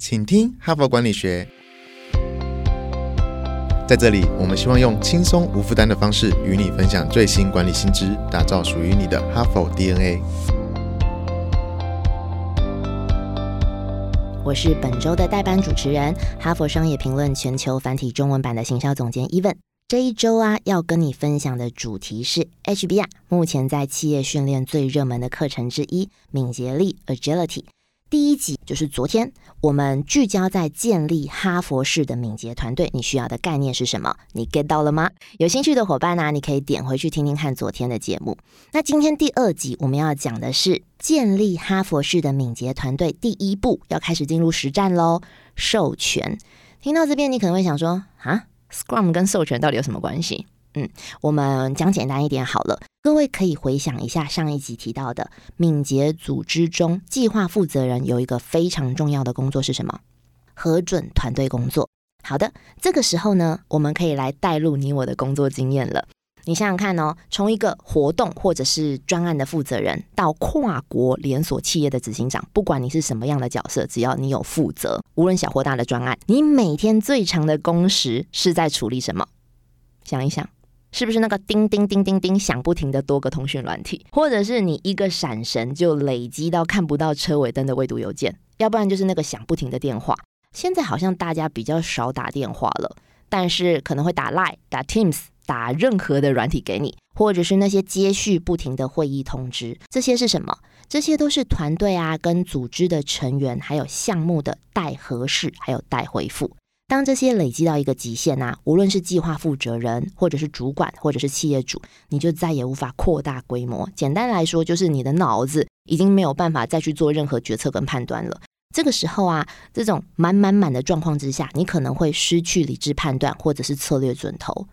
请听哈佛管理学。在这里，我们希望用轻松无负担的方式与你分享最新管理新知，打造属于你的哈佛 DNA。我是本周的代班主持人，哈佛商业评论全球繁体中文版的行销总监 Evan。这一周啊，要跟你分享的主题是 HBR 目前在企业训练最热门的课程之一——敏捷力 （Agility）。第一集就是昨天，我们聚焦在建立哈佛式的敏捷团队，你需要的概念是什么？你 get 到了吗？有兴趣的伙伴呢，你可以点回去听听看昨天的节目。那今天第二集我们要讲的是建立哈佛式的敏捷团队，第一步要开始进入实战喽。授权，听到这边你可能会想说啊，Scrum 跟授权到底有什么关系？嗯，我们讲简单一点好了。各位可以回想一下上一集提到的敏捷组织中，计划负责人有一个非常重要的工作是什么？核准团队工作。好的，这个时候呢，我们可以来带入你我的工作经验了。你想想看哦，从一个活动或者是专案的负责人，到跨国连锁企业的执行长，不管你是什么样的角色，只要你有负责，无论小或大的专案，你每天最长的工时是在处理什么？想一想。是不是那个叮叮叮叮叮响不停的多个通讯软体，或者是你一个闪神就累积到看不到车尾灯的未读邮件，要不然就是那个响不停的电话。现在好像大家比较少打电话了，但是可能会打 Line、打 Teams、打任何的软体给你，或者是那些接续不停的会议通知，这些是什么？这些都是团队啊跟组织的成员还有项目的待核实还有待回复。当这些累积到一个极限呐，无论是计划负责人，或者是主管，或者是企业主，你就再也无法扩大规模。简单来说，就是你的脑子已经没有办法再去做任何决策跟判断了。这个时候啊，这种满满满的状况之下，你可能会失去理智判断，或者是策略准头。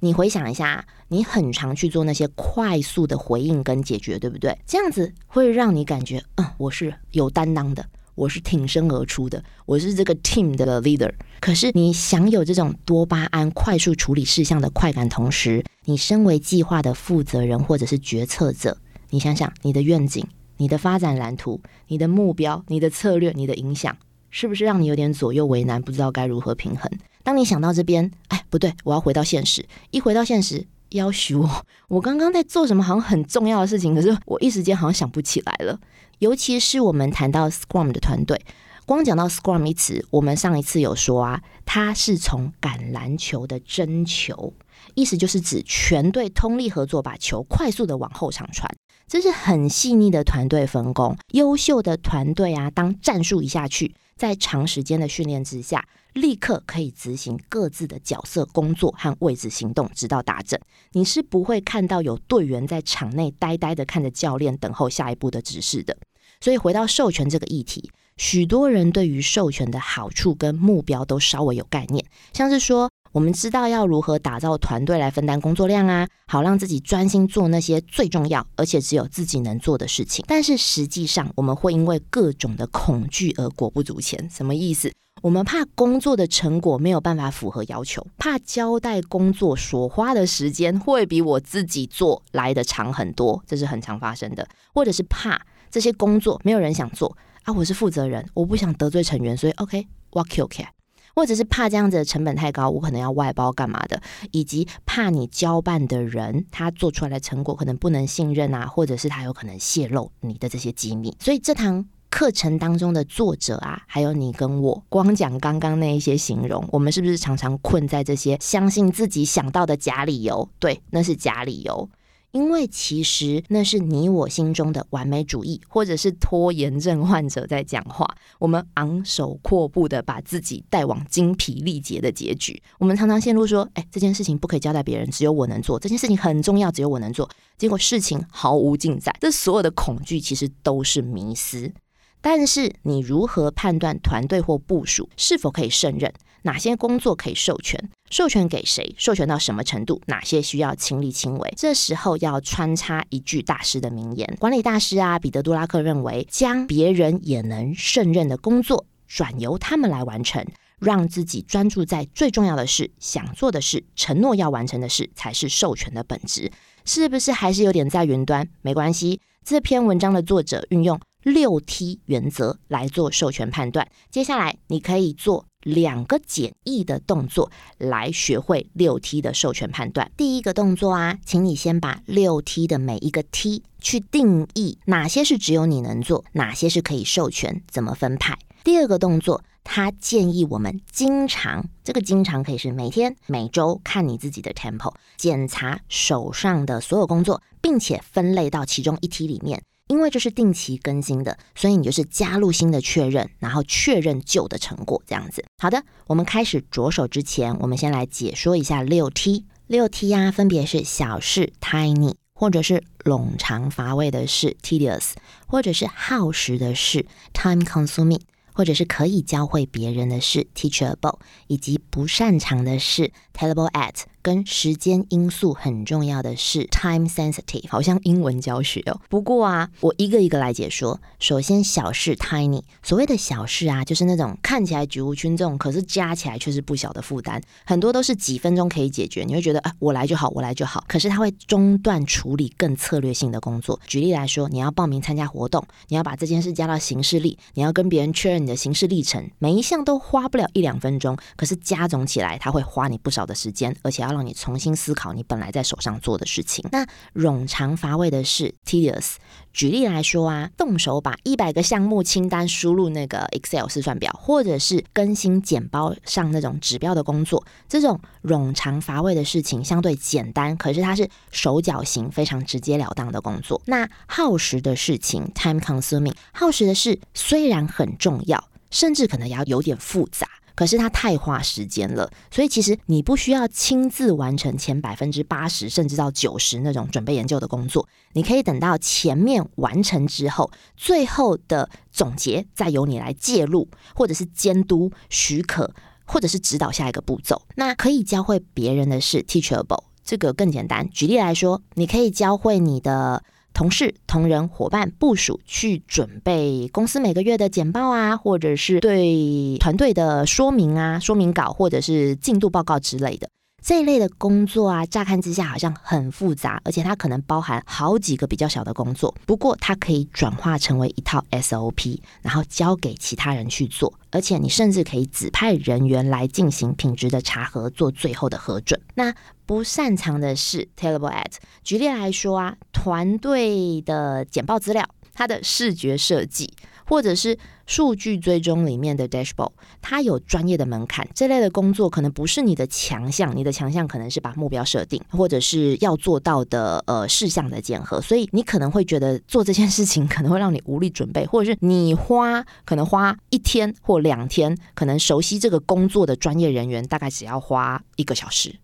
你回想一下，你很常去做那些快速的回应跟解决，对不对？这样子会让你感觉，嗯，我是有担当的。我是挺身而出的，我是这个 team 的 leader。可是你享有这种多巴胺快速处理事项的快感，同时你身为计划的负责人或者是决策者，你想想你的愿景、你的发展蓝图、你的目标、你的策略、你的影响，是不是让你有点左右为难，不知道该如何平衡？当你想到这边，哎，不对，我要回到现实。一回到现实，要许我，我刚刚在做什么？好像很重要的事情，可是我一时间好像想不起来了。尤其是我们谈到 Scrum 的团队，光讲到 Scrum 一词，我们上一次有说啊，它是从橄榄球的争球，意思就是指全队通力合作，把球快速的往后场传，这是很细腻的团队分工。优秀的团队啊，当战术一下去，在长时间的训练之下，立刻可以执行各自的角色工作和位置行动，直到打整。你是不会看到有队员在场内呆呆的看着教练等候下一步的指示的。所以回到授权这个议题，许多人对于授权的好处跟目标都稍微有概念，像是说，我们知道要如何打造团队来分担工作量啊，好让自己专心做那些最重要而且只有自己能做的事情。但是实际上，我们会因为各种的恐惧而裹不足钱。什么意思？我们怕工作的成果没有办法符合要求，怕交代工作所花的时间会比我自己做来的长很多，这是很常发生的，或者是怕。这些工作没有人想做啊！我是负责人，我不想得罪成员，所以 OK，我 OK，或者是怕这样子的成本太高，我可能要外包干嘛的，以及怕你交办的人他做出来的成果可能不能信任啊，或者是他有可能泄露你的这些机密。所以这堂课程当中的作者啊，还有你跟我，光讲刚刚那一些形容，我们是不是常常困在这些相信自己想到的假理由？对，那是假理由。因为其实那是你我心中的完美主义，或者是拖延症患者在讲话。我们昂首阔步的把自己带往精疲力竭的结局。我们常常陷入说：“哎，这件事情不可以交代别人，只有我能做。这件事情很重要，只有我能做。”结果事情毫无进展。这所有的恐惧其实都是迷思。但是你如何判断团队或部署是否可以胜任？哪些工作可以授权？授权给谁？授权到什么程度？哪些需要亲力亲为？这时候要穿插一句大师的名言：管理大师啊，彼得·杜拉克认为，将别人也能胜任的工作转由他们来完成，让自己专注在最重要的事、想做的事、承诺要完成的事，才是授权的本质。是不是还是有点在云端？没关系，这篇文章的作者运用。六 T 原则来做授权判断。接下来你可以做两个简易的动作来学会六 T 的授权判断。第一个动作啊，请你先把六 T 的每一个 T 去定义哪些是只有你能做，哪些是可以授权，怎么分派。第二个动作。他建议我们经常，这个经常可以是每天、每周看你自己的 tempo，检查手上的所有工作，并且分类到其中一题里面。因为这是定期更新的，所以你就是加入新的确认，然后确认旧的成果，这样子。好的，我们开始着手之前，我们先来解说一下六 T。六 T 呀，分别是小事 tiny，或者是冗长乏味的事 tedious，或者是耗时的事 time consuming。或者是可以教会别人的事，teachable，以及不擅长的事，tellable at。跟时间因素很重要的是 time sensitive，好像英文教学哦。不过啊，我一个一个来解说。首先，小事 tiny，所谓的小事啊，就是那种看起来举无轻重，可是加起来却是不小的负担。很多都是几分钟可以解决，你会觉得啊，我来就好，我来就好。可是它会中断处理更策略性的工作。举例来说，你要报名参加活动，你要把这件事加到行事历，你要跟别人确认你的行事历程，每一项都花不了一两分钟，可是加总起来，它会花你不少的时间，而且要让你重新思考你本来在手上做的事情。那冗长乏味的是 tedious。举例来说啊，动手把一百个项目清单输入那个 Excel 试算表，或者是更新简报上那种指标的工作，这种冗长乏味的事情相对简单，可是它是手脚型非常直截了当的工作。那耗时的事情 time consuming，耗时的事虽然很重要，甚至可能要有点复杂。可是它太花时间了，所以其实你不需要亲自完成前百分之八十甚至到九十那种准备研究的工作，你可以等到前面完成之后，最后的总结再由你来介入，或者是监督、许可，或者是指导下一个步骤。那可以教会别人的是 teachable，这个更简单。举例来说，你可以教会你的。同事、同仁、伙伴、部署去准备公司每个月的简报啊，或者是对团队的说明啊、说明稿，或者是进度报告之类的。这一类的工作啊，乍看之下好像很复杂，而且它可能包含好几个比较小的工作。不过，它可以转化成为一套 SOP，然后交给其他人去做。而且，你甚至可以指派人员来进行品质的查核，做最后的核准。那不擅长的是 tellable at。举例来说啊，团队的简报资料，它的视觉设计。或者是数据追踪里面的 dashboard，它有专业的门槛，这类的工作可能不是你的强项，你的强项可能是把目标设定，或者是要做到的呃事项的检核，所以你可能会觉得做这件事情可能会让你无力准备，或者是你花可能花一天或两天，可能熟悉这个工作的专业人员大概只要花一个小时。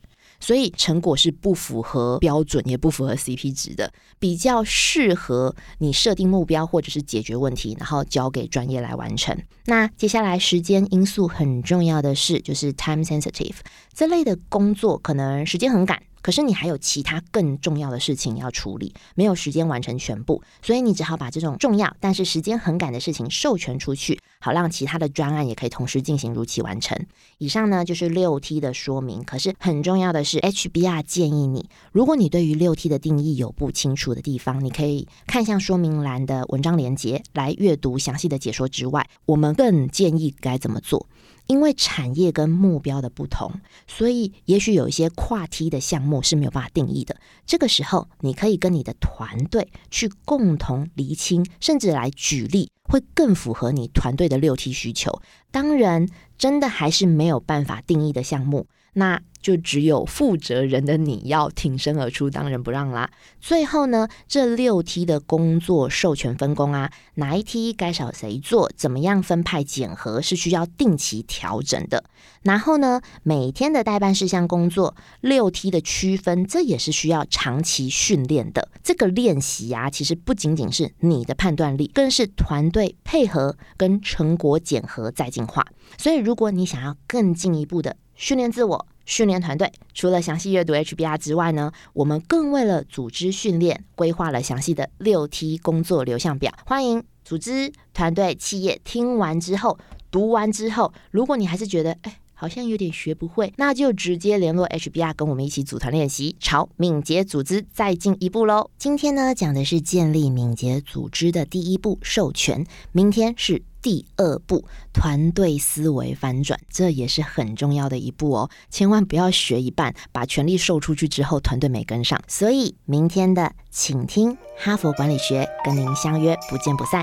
所以成果是不符合标准，也不符合 CP 值的，比较适合你设定目标或者是解决问题，然后交给专业来完成。那接下来时间因素很重要的是，就是 time sensitive 这类的工作，可能时间很赶。可是你还有其他更重要的事情要处理，没有时间完成全部，所以你只好把这种重要但是时间很赶的事情授权出去，好让其他的专案也可以同时进行，如期完成。以上呢就是六 T 的说明。可是很重要的是，HBR 建议你，如果你对于六 T 的定义有不清楚的地方，你可以看向说明栏的文章连接来阅读详细的解说。之外，我们更建议该怎么做。因为产业跟目标的不同，所以也许有一些跨梯的项目是没有办法定义的。这个时候，你可以跟你的团队去共同厘清，甚至来举例，会更符合你团队的六梯需求。当然，真的还是没有办法定义的项目，那。就只有负责人的你要挺身而出，当仁不让啦。最后呢，这六梯的工作授权分工啊，哪一梯该找谁做，怎么样分派检核是需要定期调整的。然后呢，每天的代办事项工作六梯的区分，这也是需要长期训练的。这个练习啊，其实不仅仅是你的判断力，更是团队配合跟成果检核再进化。所以，如果你想要更进一步的训练自我，训练团队除了详细阅读 HBR 之外呢，我们更为了组织训练规划了详细的六 T 工作流向表。欢迎组织团队企业听完之后、读完之后，如果你还是觉得哎。好像有点学不会，那就直接联络 HBR 跟我们一起组团练习，朝敏捷组织再进一步喽。今天呢讲的是建立敏捷组织的第一步授权，明天是。第二步，团队思维翻转，这也是很重要的一步哦。千万不要学一半，把权力授出去之后，团队没跟上。所以，明天的请听哈佛管理学，跟您相约不见不散。